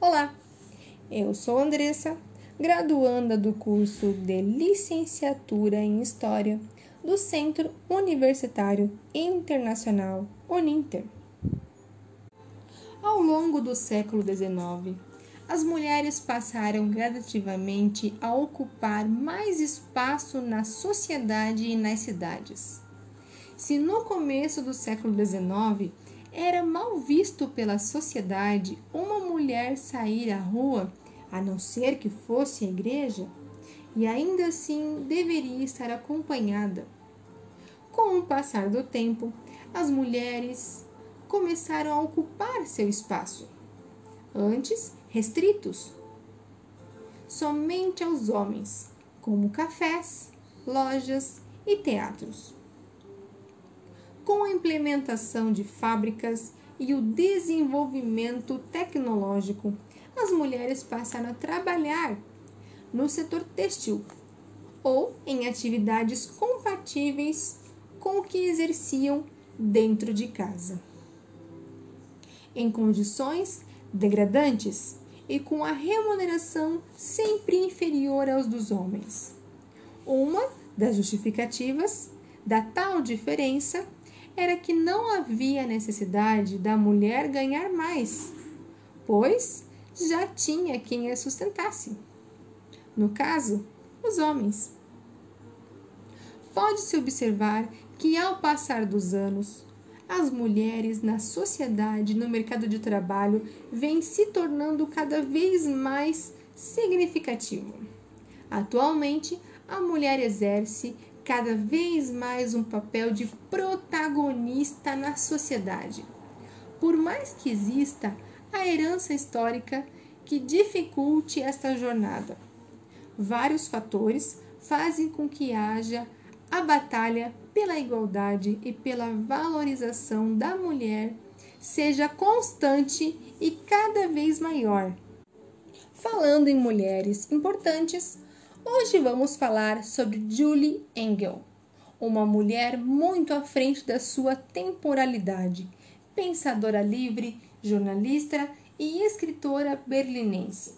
Olá, eu sou Andressa, graduanda do curso de Licenciatura em História do Centro Universitário Internacional Uninter. Ao longo do século XIX, as mulheres passaram gradativamente a ocupar mais espaço na sociedade e nas cidades. Se no começo do século XIX era mal visto pela sociedade uma mulher sair à rua, a não ser que fosse à igreja, e ainda assim deveria estar acompanhada. Com o passar do tempo, as mulheres começaram a ocupar seu espaço, antes restritos somente aos homens, como cafés, lojas e teatros com a implementação de fábricas e o desenvolvimento tecnológico, as mulheres passaram a trabalhar no setor têxtil ou em atividades compatíveis com o que exerciam dentro de casa. Em condições degradantes e com a remuneração sempre inferior aos dos homens. Uma das justificativas da tal diferença era que não havia necessidade da mulher ganhar mais, pois já tinha quem a sustentasse. No caso, os homens. Pode-se observar que, ao passar dos anos, as mulheres na sociedade no mercado de trabalho vêm se tornando cada vez mais significativo. Atualmente, a mulher exerce cada vez mais um papel de protagonista na sociedade. Por mais que exista a herança histórica que dificulte esta jornada, vários fatores fazem com que haja a batalha pela igualdade e pela valorização da mulher seja constante e cada vez maior. Falando em mulheres importantes, Hoje vamos falar sobre Julie Engel, uma mulher muito à frente da sua temporalidade, pensadora livre, jornalista e escritora berlinense,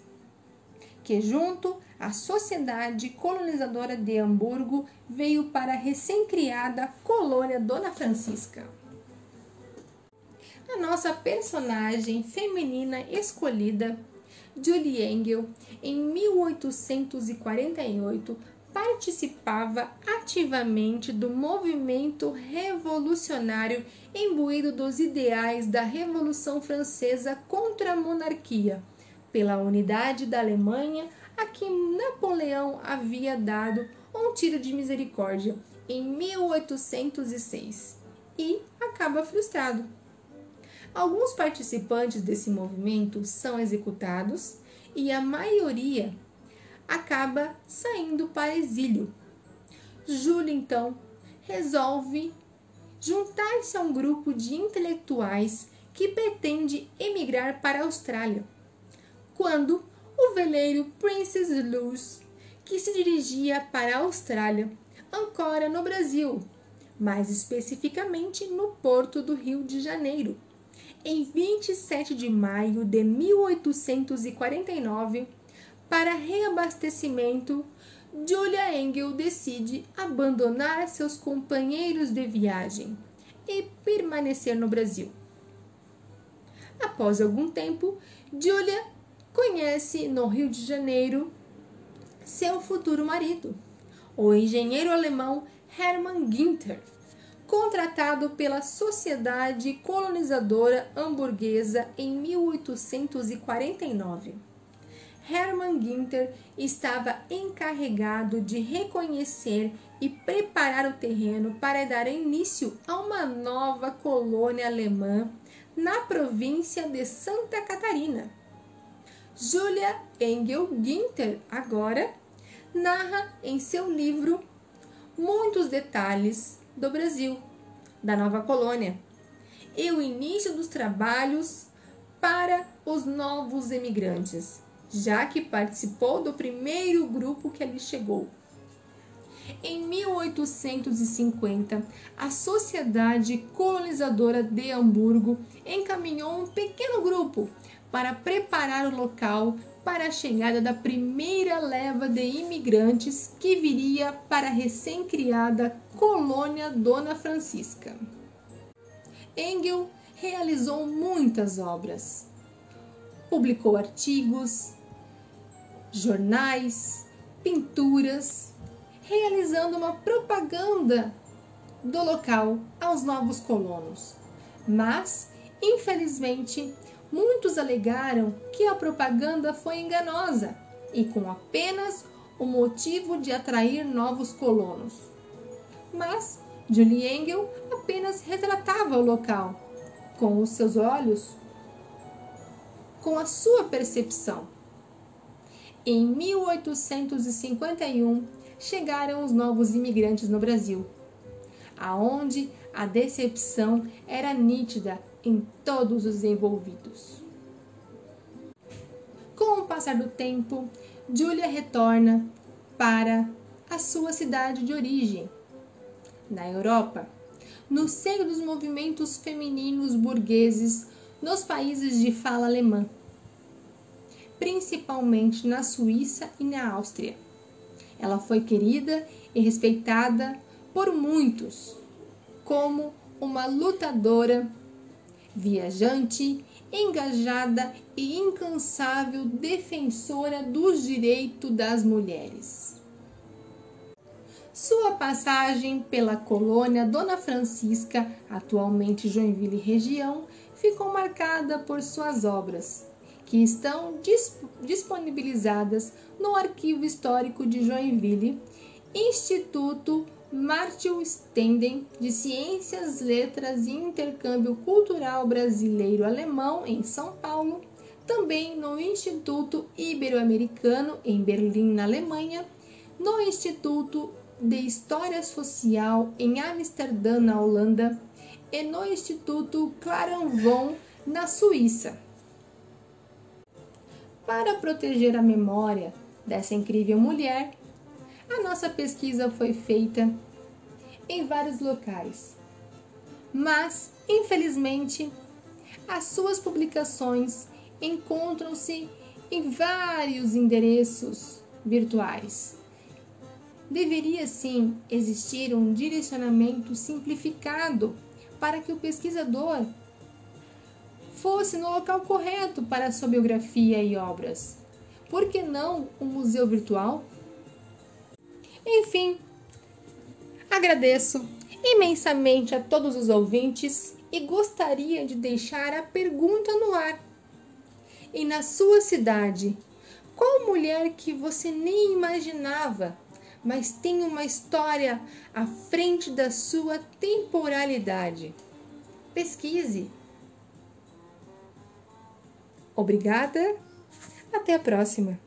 que junto à sociedade colonizadora de Hamburgo veio para a recém-criada colônia Dona Francisca. A nossa personagem feminina escolhida Julie Engel, em 1848, participava ativamente do movimento revolucionário imbuído dos ideais da Revolução Francesa contra a monarquia, pela unidade da Alemanha a que Napoleão havia dado um tiro de misericórdia em 1806 e acaba frustrado. Alguns participantes desse movimento são executados e a maioria acaba saindo para exílio. Júlio então resolve juntar-se a um grupo de intelectuais que pretende emigrar para a Austrália. Quando o veleiro Princess Luz, que se dirigia para a Austrália, ancora no Brasil, mais especificamente no porto do Rio de Janeiro em 27 de maio de 1849, para reabastecimento, Julia Engel decide abandonar seus companheiros de viagem e permanecer no Brasil. Após algum tempo, Julia conhece no Rio de Janeiro seu futuro marido, o engenheiro alemão Hermann Günther contratado pela Sociedade Colonizadora Hamburguesa em 1849. Hermann Günther estava encarregado de reconhecer e preparar o terreno para dar início a uma nova colônia alemã na província de Santa Catarina. Julia Engel Günther agora narra em seu livro muitos detalhes do Brasil, da nova colônia, e o início dos trabalhos para os novos emigrantes, já que participou do primeiro grupo que ali chegou. Em 1850, a Sociedade Colonizadora de Hamburgo encaminhou um pequeno grupo para preparar o local para a chegada da primeira leva de imigrantes que viria para a recém-criada colônia Dona Francisca. Engel realizou muitas obras. Publicou artigos, jornais, pinturas, realizando uma propaganda do local aos novos colonos. Mas, infelizmente, muitos alegaram que a propaganda foi enganosa e com apenas o motivo de atrair novos colonos. Mas Julie Engel apenas retratava o local com os seus olhos, com a sua percepção. Em 1851 chegaram os novos imigrantes no Brasil, aonde a decepção era nítida em todos os envolvidos. Com o passar do tempo, Julia retorna para a sua cidade de origem, na Europa, no seio dos movimentos femininos burgueses nos países de fala alemã, principalmente na Suíça e na Áustria. Ela foi querida e respeitada por muitos como uma lutadora, viajante, engajada e incansável defensora dos direitos das mulheres. Sua passagem pela colônia Dona Francisca, atualmente Joinville região, ficou marcada por suas obras, que estão disponibilizadas no Arquivo Histórico de Joinville, Instituto Martil Stenden de Ciências, Letras e Intercâmbio Cultural Brasileiro-Alemão em São Paulo, também no Instituto Ibero-Americano em Berlim, na Alemanha, no Instituto de História Social em Amsterdã, na Holanda, e no Instituto Clarenvon, na Suíça. Para proteger a memória dessa incrível mulher, a nossa pesquisa foi feita em vários locais, mas, infelizmente, as suas publicações encontram-se em vários endereços virtuais. Deveria sim existir um direcionamento simplificado para que o pesquisador fosse no local correto para sua biografia e obras. Por que não um museu virtual? Enfim, agradeço imensamente a todos os ouvintes e gostaria de deixar a pergunta no ar. E na sua cidade, qual mulher que você nem imaginava, mas tem uma história à frente da sua temporalidade? Pesquise. Obrigada. Até a próxima.